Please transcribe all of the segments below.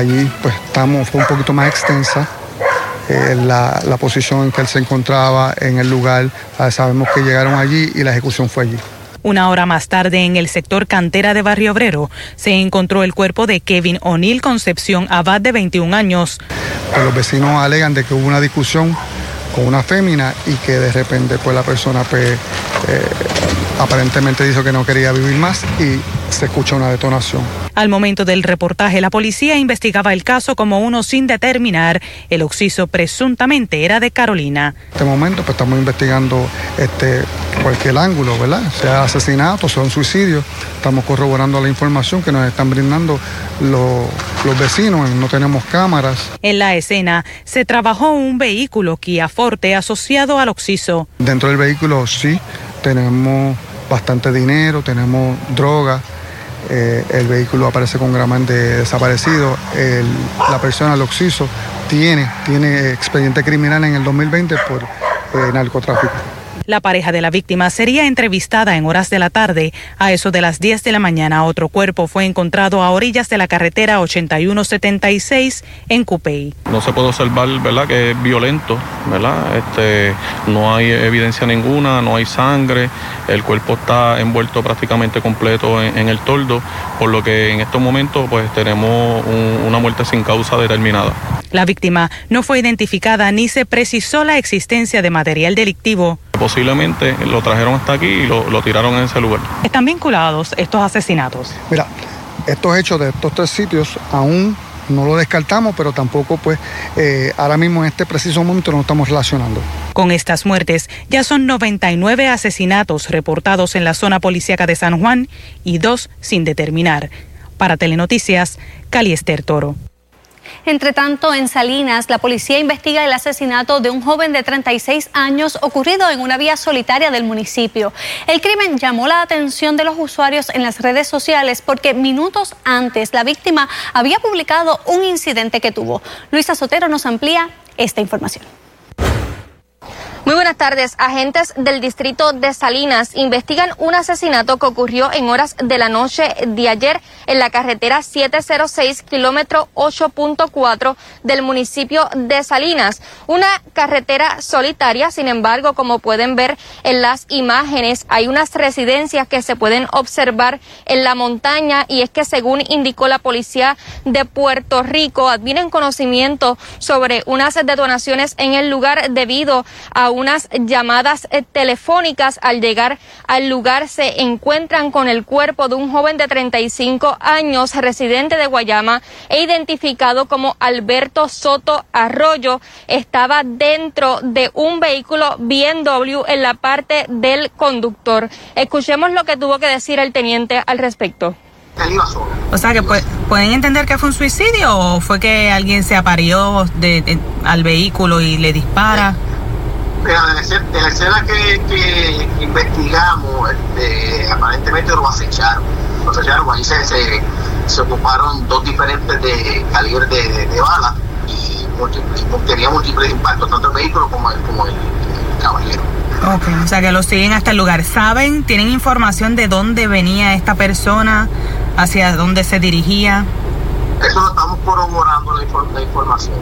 allí pues estamos, fue un poquito más extensa. Eh, la, la, posición en que él se encontraba en el lugar. sabemos que llegaron allí y la ejecución fue allí. Una hora más tarde, en el sector cantera de Barrio Obrero, se encontró el cuerpo de Kevin O'Neill Concepción Abad, de 21 años. Pues los vecinos alegan de que hubo una discusión con una fémina y que de repente pues la persona pues, eh, aparentemente dijo que no quería vivir más y se escucha una detonación. Al momento del reportaje, la policía investigaba el caso como uno sin determinar. El occiso presuntamente era de Carolina. En este momento pues, estamos investigando este, cualquier ángulo, ¿verdad? Sea asesinato, sea un suicidio. Estamos corroborando la información que nos están brindando los, los vecinos. No tenemos cámaras. En la escena se trabajó un vehículo Kia Forte asociado al occiso. Dentro del vehículo sí tenemos bastante dinero, tenemos droga. Eh, el vehículo aparece con gramante desaparecido. la persona, el occiso, tiene, tiene expediente criminal en el 2020 por eh, narcotráfico. La pareja de la víctima sería entrevistada en horas de la tarde. A eso de las 10 de la mañana, otro cuerpo fue encontrado a orillas de la carretera 8176 en Cupey. No se puede observar, ¿verdad?, que es violento, ¿verdad? Este, no hay evidencia ninguna, no hay sangre, el cuerpo está envuelto prácticamente completo en, el toldo, por lo que en estos momentos pues tenemos una muerte sin causa determinada. La víctima no fue identificada ni se precisó la existencia de material delictivo. Posiblemente lo trajeron hasta aquí y lo, tiraron en ese lugar. ¿Están vinculados estos asesinatos? Mira, estos hechos de estos tres sitios aún no lo descartamos, pero tampoco pues eh, ahora mismo en este preciso momento no estamos relacionando. Con estas muertes ya son 99 asesinatos reportados en la zona policíaca de San Juan y dos sin determinar. Para Telenoticias, Caliester Toro. Entre tanto, en Salinas, la policía investiga el asesinato de un joven de 36 años ocurrido en una vía solitaria del municipio. El crimen llamó la atención de los usuarios en las redes sociales porque minutos antes la víctima había publicado un incidente que tuvo. Luisa Sotero nos amplía esta información. Muy buenas tardes. Agentes del distrito de Salinas investigan un asesinato que ocurrió en horas de la noche de ayer en la carretera 706, kilómetro 8.4 del municipio de Salinas. Una carretera solitaria, sin embargo, como pueden ver en las imágenes, hay unas residencias que se pueden observar en la montaña y es que según indicó la policía de Puerto Rico, advienen conocimiento sobre unas detonaciones en el lugar debido a unas llamadas eh, telefónicas. Al llegar al lugar se encuentran con el cuerpo de un joven de 35 años, residente de Guayama e identificado como Alberto Soto Arroyo. Estaba dentro de un vehículo BMW en la parte del conductor. Escuchemos lo que tuvo que decir el teniente al respecto. O sea que pueden entender que fue un suicidio o fue que alguien se aparió de, al vehículo y le dispara. De la escena, que, investigamos, este, aparentemente lo acecharon. Lo acecharon, ahí se, se, ocuparon dos diferentes de calibre de, de, bala y, tenía múltiples impactos, tanto el vehículo como el, como el, caballero. Ok, o sea que lo siguen hasta el lugar. ¿Saben, tienen información de dónde venía esta persona, hacia dónde se dirigía? Eso lo estamos corroborando la, información,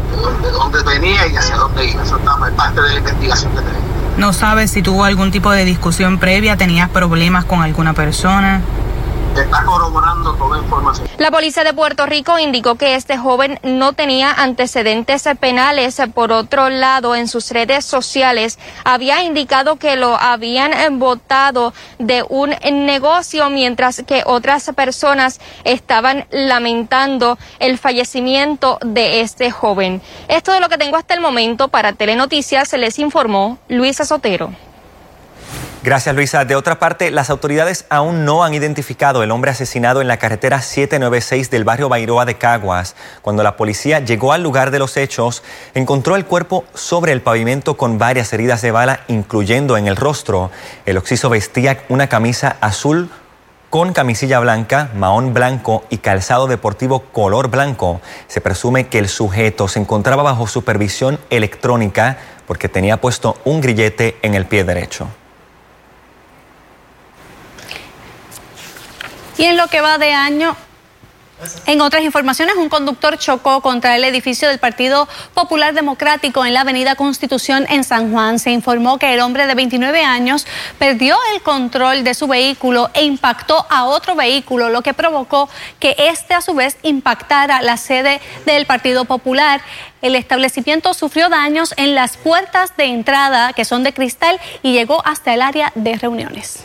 de dónde, venía y hacia dónde iba. Eso es parte de la investigación que tenemos. ¿No sabes si tuvo algún tipo de discusión previa? ¿Tenías problemas con alguna persona? La policía de Puerto Rico indicó que este joven no tenía antecedentes penales. Por otro lado, en sus redes sociales había indicado que lo habían votado de un negocio, mientras que otras personas estaban lamentando el fallecimiento de este joven. Esto es lo que tengo hasta el momento para Telenoticias, se les informó Luisa Sotero. Gracias, Luisa. De otra parte, las autoridades aún no han identificado el hombre asesinado en la carretera 796 del barrio Bairoa de Caguas. Cuando la policía llegó al lugar de los hechos, encontró el cuerpo sobre el pavimento con varias heridas de bala, incluyendo en el rostro. El occiso vestía una camisa azul con camisilla blanca, mahón blanco y calzado deportivo color blanco. Se presume que el sujeto se encontraba bajo supervisión electrónica porque tenía puesto un grillete en el pie derecho. Y en lo que va de año, En otras informaciones, un conductor chocó contra el edificio del Partido Popular Democrático en la Avenida Constitución en San Juan. Se informó que el hombre de 29 años perdió el control de su vehículo e impactó a otro vehículo, lo que provocó que este a su vez impactara la sede del Partido Popular. El establecimiento sufrió daños en las puertas de entrada, que son de cristal, y llegó hasta el área de reuniones.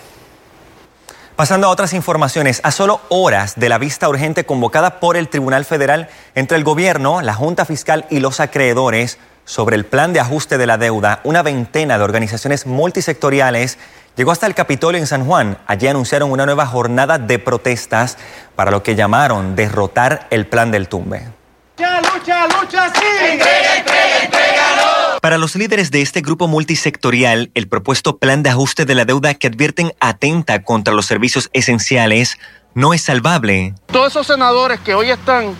Pasando a otras informaciones, a solo horas de la vista urgente convocada por el Tribunal Federal entre el gobierno, la Junta Fiscal y los acreedores sobre el plan de ajuste de la deuda, una veintena de organizaciones multisectoriales llegó hasta el Capitolio en San Juan. Allí anunciaron una nueva jornada de protestas para lo que llamaron derrotar el plan del tumbe. Lucha, lucha, lucha, sí. Para los líderes de este grupo multisectorial, el propuesto plan de ajuste de la deuda que advierten atenta contra los servicios esenciales no es salvable. Todos esos senadores que hoy están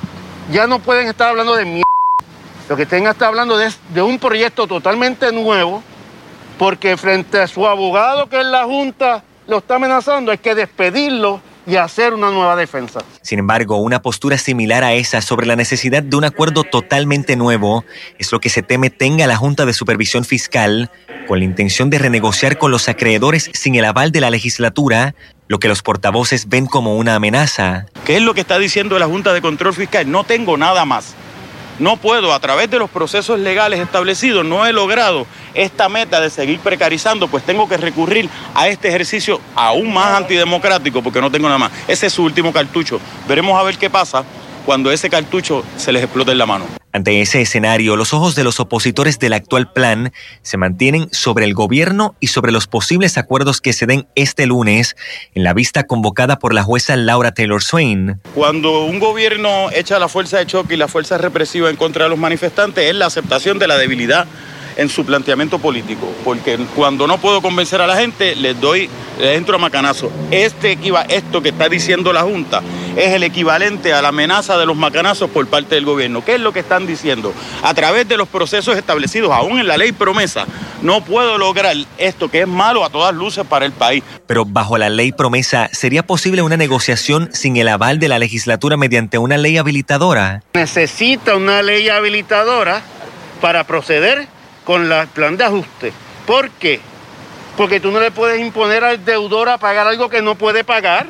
ya no pueden estar hablando de mierda. Lo que tengan estar hablando de, de un proyecto totalmente nuevo, porque frente a su abogado, que es la Junta, lo está amenazando, hay que despedirlo y hacer una nueva defensa. Sin embargo, una postura similar a esa sobre la necesidad de un acuerdo totalmente nuevo es lo que se teme tenga la Junta de Supervisión Fiscal con la intención de renegociar con los acreedores sin el aval de la legislatura, lo que los portavoces ven como una amenaza. ¿Qué es lo que está diciendo la Junta de Control Fiscal? No tengo nada más. No puedo, a través de los procesos legales establecidos, no he logrado esta meta de seguir precarizando, pues tengo que recurrir a este ejercicio aún más antidemocrático porque no tengo nada más. Ese es su último cartucho. Veremos a ver qué pasa cuando ese cartucho se les explote en la mano. Ante ese escenario, los ojos de los opositores del actual plan se mantienen sobre el gobierno y sobre los posibles acuerdos que se den este lunes en la vista convocada por la jueza Laura Taylor Swain. Cuando un gobierno echa la fuerza de choque y la fuerza represiva en contra de los manifestantes es la aceptación de la debilidad en su planteamiento político, porque cuando no puedo convencer a la gente, les doy, les entro a macanazo. Este, esto que está diciendo la Junta es el equivalente a la amenaza de los macanazos por parte del gobierno. ¿Qué es lo que están diciendo? A través de los procesos establecidos, aún en la ley promesa, no puedo lograr esto que es malo a todas luces para el país. Pero bajo la ley promesa, ¿sería posible una negociación sin el aval de la legislatura mediante una ley habilitadora? Necesita una ley habilitadora para proceder con el plan de ajuste. ¿Por qué? Porque tú no le puedes imponer al deudor a pagar algo que no puede pagar.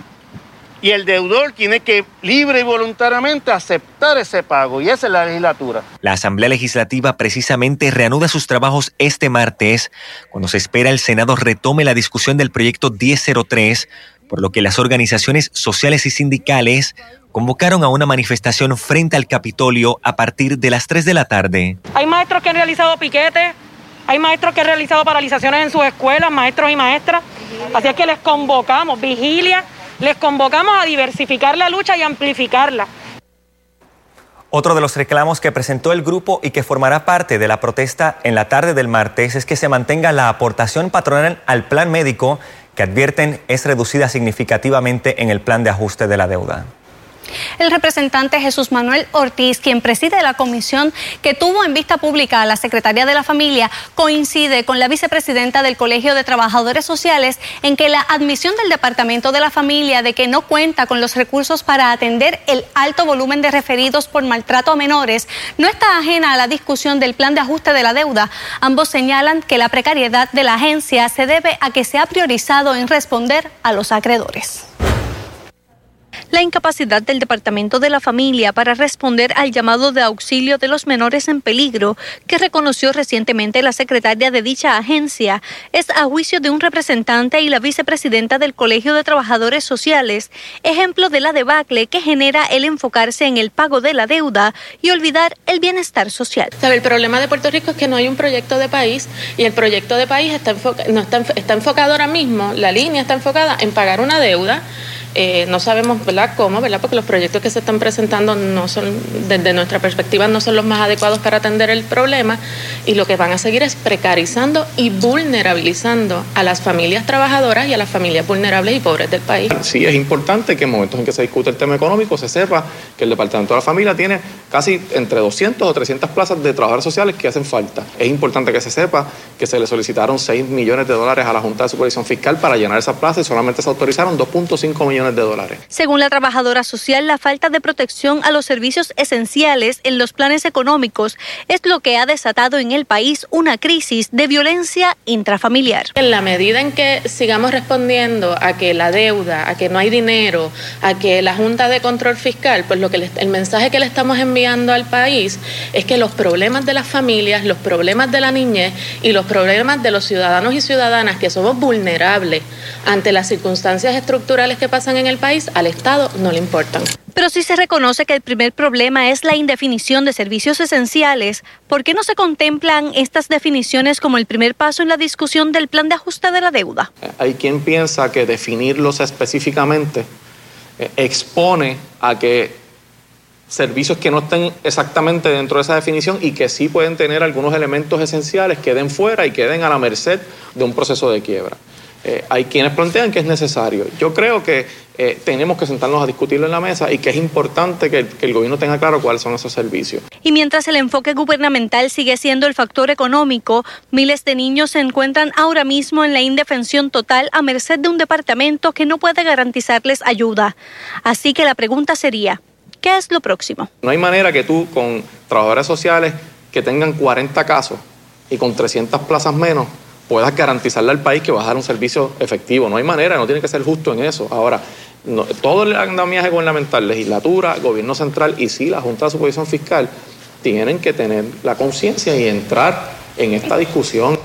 Y el deudor tiene que libre y voluntariamente aceptar ese pago. Y esa es la legislatura. La Asamblea Legislativa precisamente reanuda sus trabajos este martes, cuando se espera el Senado retome la discusión del proyecto 1003, por lo que las organizaciones sociales y sindicales convocaron a una manifestación frente al Capitolio a partir de las 3 de la tarde. Hay maestros que han realizado piquetes, hay maestros que han realizado paralizaciones en sus escuelas, maestros y maestras. Así es que les convocamos, vigilia, les convocamos a diversificar la lucha y amplificarla. Otro de los reclamos que presentó el grupo y que formará parte de la protesta en la tarde del martes es que se mantenga la aportación patronal al plan médico que advierten es reducida significativamente en el plan de ajuste de la deuda. El representante Jesús Manuel Ortiz, quien preside la comisión que tuvo en vista pública a la Secretaría de la Familia, coincide con la vicepresidenta del Colegio de Trabajadores Sociales en que la admisión del Departamento de la Familia de que no cuenta con los recursos para atender el alto volumen de referidos por maltrato a menores no está ajena a la discusión del plan de ajuste de la deuda. Ambos señalan que la precariedad de la agencia se debe a que se ha priorizado en responder a los acreedores la incapacidad del Departamento de la Familia para responder al llamado de auxilio de los menores en peligro que reconoció recientemente la secretaria de dicha agencia es a juicio de un representante y la vicepresidenta del Colegio de Trabajadores Sociales, ejemplo de la debacle que genera el enfocarse en el pago de la deuda y olvidar el bienestar social. el problema de Puerto Rico es que no hay un proyecto de país y el proyecto de país está, no está, está enfocado ahora mismo, la línea está enfocada en pagar una deuda eh, no sabemos ¿verdad? cómo, ¿verdad? porque los proyectos que se están presentando no son, desde nuestra perspectiva, no son los más adecuados para atender el problema y lo que van a seguir es precarizando y vulnerabilizando a las familias trabajadoras y a las familias vulnerables y pobres del país. Sí, es importante que en momentos en que se discute el tema económico se sepa que el Departamento de la Familia tiene casi entre 200 o 300 plazas de trabajadores sociales que hacen falta. Es importante que se sepa que se le solicitaron 6 millones de dólares a la Junta de Supervisión Fiscal para llenar esa plaza y solamente se autorizaron 2.5 millones de dólares. Según la trabajadora social, la falta de protección a los servicios esenciales en los planes económicos es lo que ha desatado en el país una crisis de violencia intrafamiliar. En la medida en que sigamos respondiendo a que la deuda, a que no hay dinero, a que la Junta de Control Fiscal, pues lo que el mensaje que le estamos enviando al país es que los problemas de las familias, los problemas de la niñez y los problemas de los ciudadanos y ciudadanas que somos vulnerables ante las circunstancias estructurales que pasan en el país, al Estado no le importan. Pero si se reconoce que el primer problema es la indefinición de servicios esenciales, ¿por qué no se contemplan estas definiciones como el primer paso en la discusión del plan de ajuste de la deuda? Hay quien piensa que definirlos específicamente eh, expone a que servicios que no estén exactamente dentro de esa definición y que sí pueden tener algunos elementos esenciales queden fuera y queden a la merced de un proceso de quiebra. Eh, hay quienes plantean que es necesario. Yo creo que eh, tenemos que sentarnos a discutirlo en la mesa y que es importante que, que, el gobierno tenga claro cuáles son esos servicios. Y mientras el enfoque gubernamental sigue siendo el factor económico, miles de niños se encuentran ahora mismo en la indefensión total a merced de un departamento que no puede garantizarles ayuda. Así que la pregunta sería, ¿qué es lo próximo? No hay manera que tú con trabajadores sociales que tengan 40 casos y con 300 plazas menos puedas garantizarle al país que va a dar un servicio efectivo. No hay manera, no tiene que ser justo en eso. Ahora, todo el andamiaje gubernamental, legislatura, gobierno central y sí la Junta de Supervisión Fiscal tienen que tener la conciencia y entrar en esta discusión.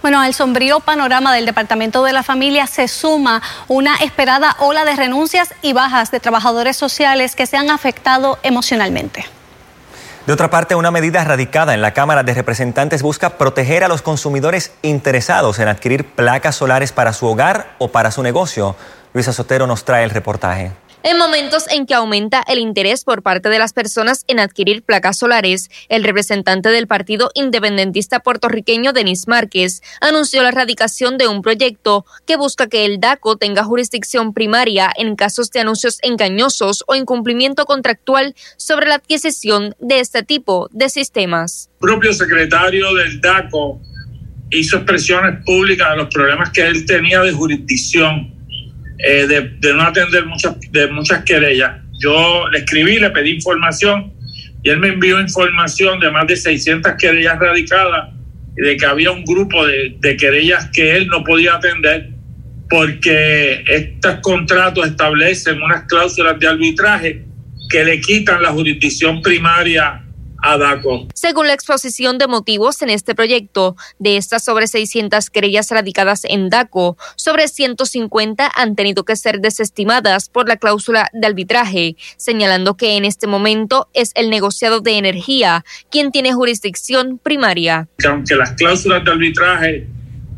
Bueno, al sombrío panorama del Departamento de la Familia se suma una esperada ola de renuncias y bajas de trabajadores sociales que se han afectado emocionalmente. De otra parte, una medida radicada en la Cámara de Representantes busca proteger a los consumidores interesados en adquirir placas solares para su hogar o para su negocio. Luisa Sotero nos trae el reportaje. En momentos en que aumenta el interés por parte de las personas en adquirir placas solares, el representante del Partido Independentista puertorriqueño, Denis Márquez, anunció la erradicación de un proyecto que busca que el DACO tenga jurisdicción primaria en casos de anuncios engañosos o incumplimiento contractual sobre la adquisición de este tipo de sistemas. El propio secretario del DACO hizo expresiones públicas de los problemas que él tenía de jurisdicción eh, de, no atender muchas, de muchas querellas. Yo le escribí, le pedí información y él me envió información de más de 600 querellas radicadas y de que había un grupo de, de querellas que él no podía atender porque estos contratos establecen unas cláusulas de arbitraje que le quitan la jurisdicción primaria según la exposición de motivos en este proyecto, de estas sobre 600 querellas radicadas en DACO, sobre 150 han tenido que ser desestimadas por la cláusula de arbitraje, señalando que en este momento es el negociado de energía quien tiene jurisdicción primaria. aunque las cláusulas de arbitraje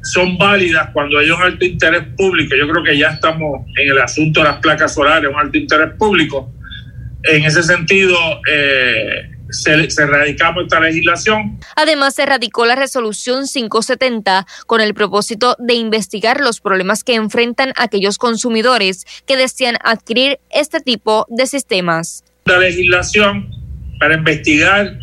son válidas cuando hay un alto interés público, yo creo que ya estamos en el asunto de las placas solares, un alto interés público. En ese sentido, eh, se, se esta legislación. Además, se radicó la resolución 570 con el propósito de investigar los problemas que enfrentan aquellos consumidores que desean adquirir este tipo de sistemas. La legislación para investigar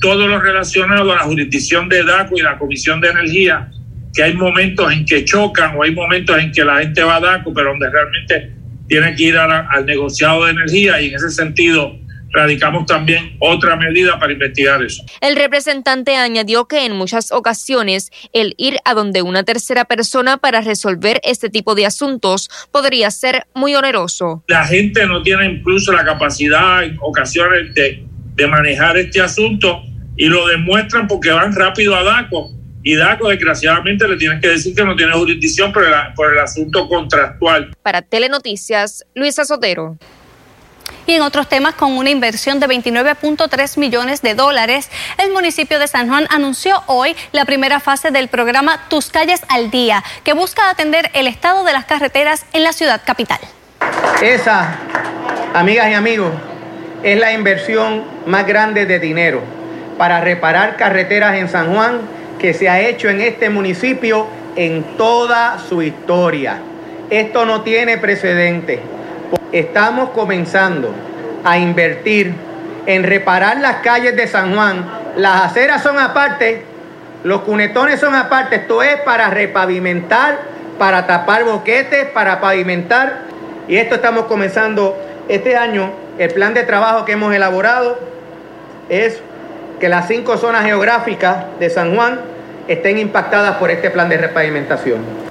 todo lo relacionado a la jurisdicción de DACO y la Comisión de Energía, que hay momentos en que chocan o hay momentos en que la gente va a DACO, pero donde realmente tiene que ir al negociado de energía y en ese sentido radicamos también otra medida para investigar eso. El representante añadió que en muchas ocasiones el ir a donde una tercera persona para resolver este tipo de asuntos podría ser muy oneroso. La gente no tiene incluso la capacidad en ocasiones de, de manejar este asunto y lo demuestran porque van rápido a DACO y DACO desgraciadamente le tienen que decir que no tiene jurisdicción por el, por el asunto contractual. Para Telenoticias, Luisa Sotero. Y en otros temas, con una inversión de 29.3 millones de dólares, el municipio de San Juan anunció hoy la primera fase del programa Tus calles al día, que busca atender el estado de las carreteras en la ciudad capital. Esa, amigas y amigos, es la inversión más grande de dinero para reparar carreteras en San Juan que se ha hecho en este municipio en toda su historia. Esto no tiene precedente. Estamos comenzando a invertir en reparar las calles de San Juan. Las aceras son aparte, los cunetones son aparte. Esto es para repavimentar, para tapar boquetes, para pavimentar. Y esto estamos comenzando este año. El plan de trabajo que hemos elaborado es que las cinco zonas geográficas de San Juan estén impactadas por este plan de repavimentación.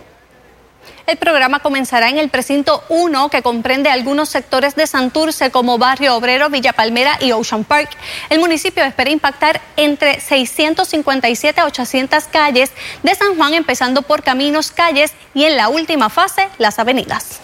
El programa comenzará en el precinto 1, que comprende algunos sectores de Santurce como Barrio Obrero, Villa Palmera y Ocean Park. El municipio espera impactar entre 657 a 800 calles de San Juan, empezando por caminos, calles y en la última fase, las avenidas.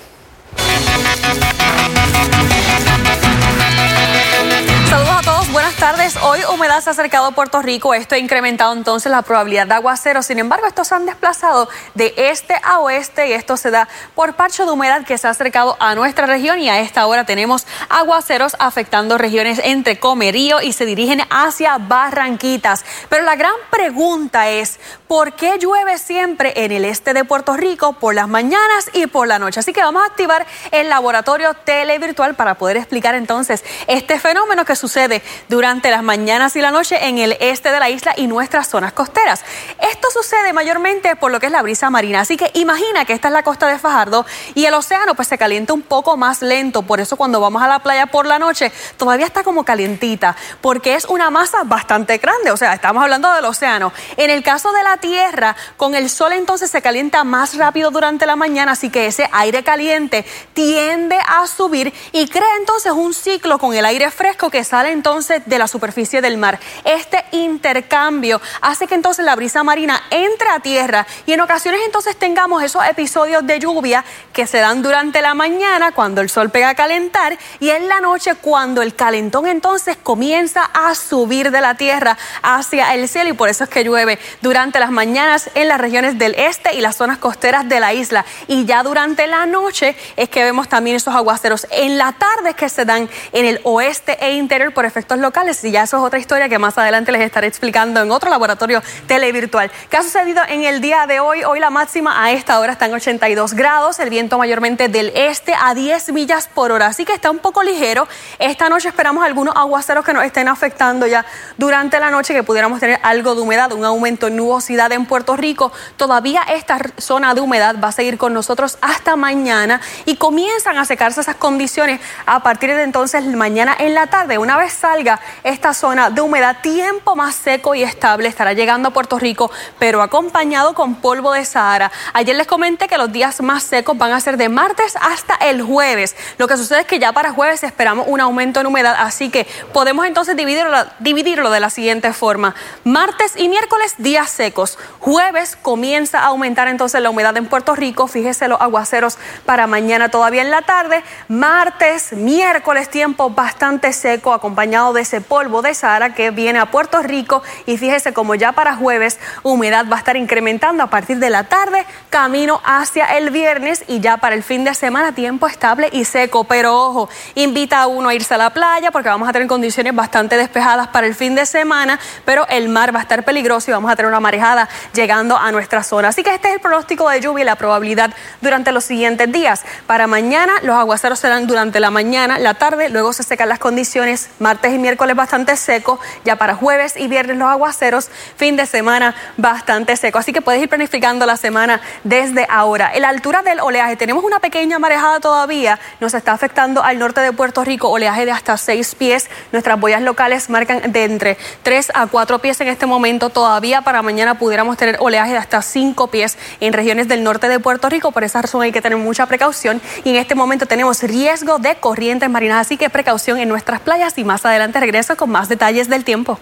Buenas tardes. Hoy humedad se ha acercado a Puerto Rico. Esto ha incrementado entonces la probabilidad de aguacero. Sin embargo, estos se han desplazado de este a oeste y esto se da por parcho de humedad que se ha acercado a nuestra región y a esta hora tenemos aguaceros afectando regiones entre Comerío y se dirigen hacia Barranquitas. Pero la gran pregunta es, ¿por qué llueve siempre en el este de Puerto Rico por las mañanas y por la noche? Así que vamos a activar el laboratorio televirtual para poder explicar entonces este fenómeno que sucede durante las mañanas y la noche en el este de la isla y nuestras zonas costeras. Esto sucede mayormente por lo que es la brisa marina, así que imagina que esta es la costa de Fajardo y el océano pues se calienta un poco más lento, por eso cuando vamos a la playa por la noche todavía está como calientita, porque es una masa bastante grande, o sea, estamos hablando del océano. En el caso de la Tierra, con el sol entonces se calienta más rápido durante la mañana, así que ese aire caliente tiende a subir y crea entonces un ciclo con el aire fresco que sale entonces de la superficie del mar. Este intercambio hace que entonces la brisa marina entre a tierra y en ocasiones entonces tengamos esos episodios de lluvia que se dan durante la mañana cuando el sol pega a calentar y en la noche cuando el calentón entonces comienza a subir de la tierra hacia el cielo y por eso es que llueve durante las mañanas en las regiones del este y las zonas costeras de la isla y ya durante la noche es que vemos también esos aguaceros en la tarde que se dan en el oeste e interior por efectos locales y ya eso es otra historia que más adelante les estaré explicando en otro laboratorio televirtual. ¿Qué ha sucedido en el día de hoy? Hoy la máxima a esta hora está en 82 grados, el viento mayormente del este a 10 millas por hora, así que está un poco ligero. Esta noche esperamos algunos aguaceros que nos estén afectando ya durante la noche, que pudiéramos tener algo de humedad, un aumento en nubosidad en Puerto Rico. Todavía esta zona de humedad va a seguir con nosotros hasta mañana y comienzan a secarse esas condiciones a partir de entonces mañana en la tarde. Una vez salga esta zona de humedad, tiempo más seco y estable estará llegando a Puerto Rico, pero acompañado con polvo de Sahara. Ayer les comenté que los días más secos van a ser de martes hasta el jueves. Lo que sucede es que ya para jueves esperamos un aumento en humedad, así que podemos entonces dividirlo, dividirlo de la siguiente forma. Martes y miércoles días secos. Jueves comienza a aumentar entonces la humedad en Puerto Rico. Fíjese los aguaceros para mañana todavía en la tarde. Martes, miércoles tiempo bastante seco acompañado de ese polvo de Sahara que viene a Puerto Rico y fíjese como ya para jueves humedad va a estar incrementando a partir de la tarde camino hacia el viernes y ya para el fin de semana tiempo estable y seco, pero ojo, invita a uno a irse a la playa porque vamos a tener condiciones bastante despejadas para el fin de semana, pero el mar va a estar peligroso y vamos a tener una marejada llegando a nuestra zona. Así que este es el pronóstico de lluvia y la probabilidad durante los siguientes días. Para mañana los aguaceros serán durante la mañana, la tarde, luego se secan las condiciones martes y miércoles bastante seco, ya para jueves y viernes los aguaceros, fin de semana bastante seco. Así que puedes ir planificando la semana desde ahora. En la altura del oleaje tenemos una pequeña marejada todavía, nos está afectando al norte de Puerto Rico, oleaje de hasta 6 pies. Nuestras boyas locales marcan de entre 3 a 4 pies en este momento. Todavía para mañana pudiéramos tener oleaje de hasta 5 pies en regiones del norte de Puerto Rico. Por esa razón hay que tener mucha precaución y en este momento tenemos riesgo de corrientes marinas, así que precaución en nuestras playas y más adelante regreso con más detalles del tiempo.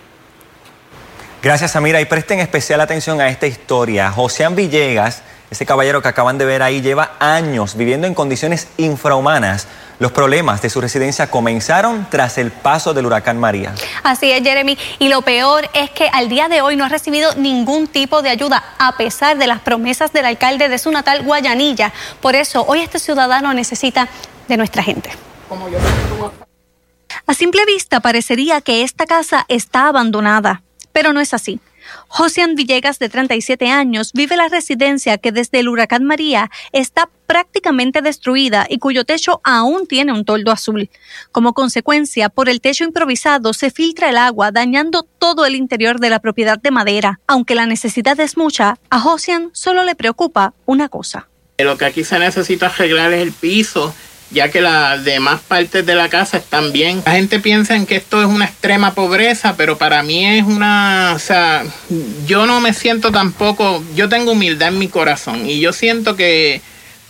Gracias, Amira. Y presten especial atención a esta historia. Joséan Villegas, ese caballero que acaban de ver ahí, lleva años viviendo en condiciones infrahumanas. Los problemas de su residencia comenzaron tras el paso del huracán María. Así es, Jeremy. Y lo peor es que al día de hoy no ha recibido ningún tipo de ayuda, a pesar de las promesas del alcalde de su natal Guayanilla. Por eso, hoy este ciudadano necesita de nuestra gente. A simple vista parecería que esta casa está abandonada, pero no es así. Josian Villegas, de 37 años, vive la residencia que desde el huracán María está prácticamente destruida y cuyo techo aún tiene un toldo azul. Como consecuencia, por el techo improvisado se filtra el agua, dañando todo el interior de la propiedad de madera. Aunque la necesidad es mucha, a Josian solo le preocupa una cosa. Lo que aquí se necesita arreglar es el piso ya que las demás partes de la casa están bien. La gente piensa en que esto es una extrema pobreza, pero para mí es una, o sea, yo no me siento tampoco, yo tengo humildad en mi corazón y yo siento que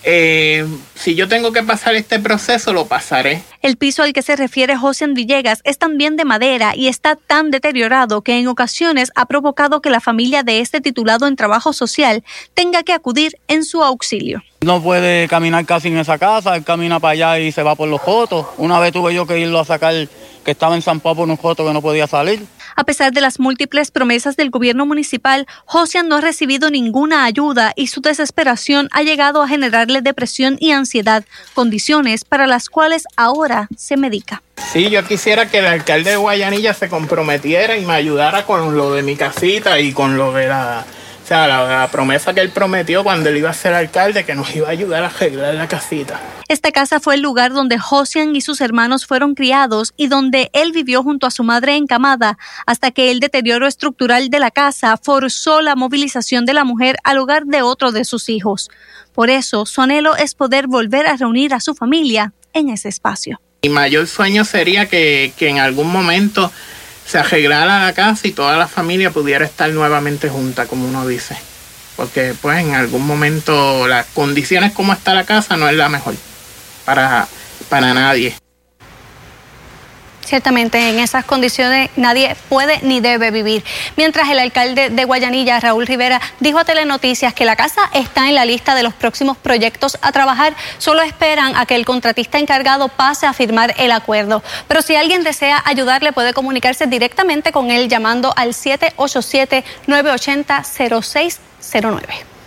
eh, si yo tengo que pasar este proceso, lo pasaré. El piso al que se refiere José Villegas es también de madera y está tan deteriorado que en ocasiones ha provocado que la familia de este titulado en trabajo social tenga que acudir en su auxilio. No puede caminar casi en esa casa, él camina para allá y se va por los fotos. Una vez tuve yo que irlo a sacar que estaba en San Pablo por un foto que no podía salir. A pesar de las múltiples promesas del gobierno municipal, Josian no ha recibido ninguna ayuda y su desesperación ha llegado a generarle depresión y ansiedad, condiciones para las cuales ahora se medica. Sí, yo quisiera que el alcalde de Guayanilla se comprometiera y me ayudara con lo de mi casita y con lo de la sea, la, promesa que él prometió cuando él iba a ser alcalde, que nos iba a ayudar a arreglar la casita. Esta casa fue el lugar donde Josian y sus hermanos fueron criados y donde él vivió junto a su madre encamada, hasta que el deterioro estructural de la casa forzó la movilización de la mujer al hogar de otro de sus hijos. Por eso, su anhelo es poder volver a reunir a su familia en ese espacio. Mi mayor sueño sería que, que en algún momento se arreglara la casa y toda la familia pudiera estar nuevamente junta, como uno dice. Porque pues en algún momento las condiciones como está la casa no es la mejor para, para nadie. Ciertamente en esas condiciones nadie puede ni debe vivir. Mientras el alcalde de Guayanilla, Raúl Rivera, dijo a Telenoticias que la casa está en la lista de los próximos proyectos a trabajar, solo esperan a que el contratista encargado pase a firmar el acuerdo. Pero si alguien desea ayudarle puede comunicarse directamente con él llamando al 787-980-0609.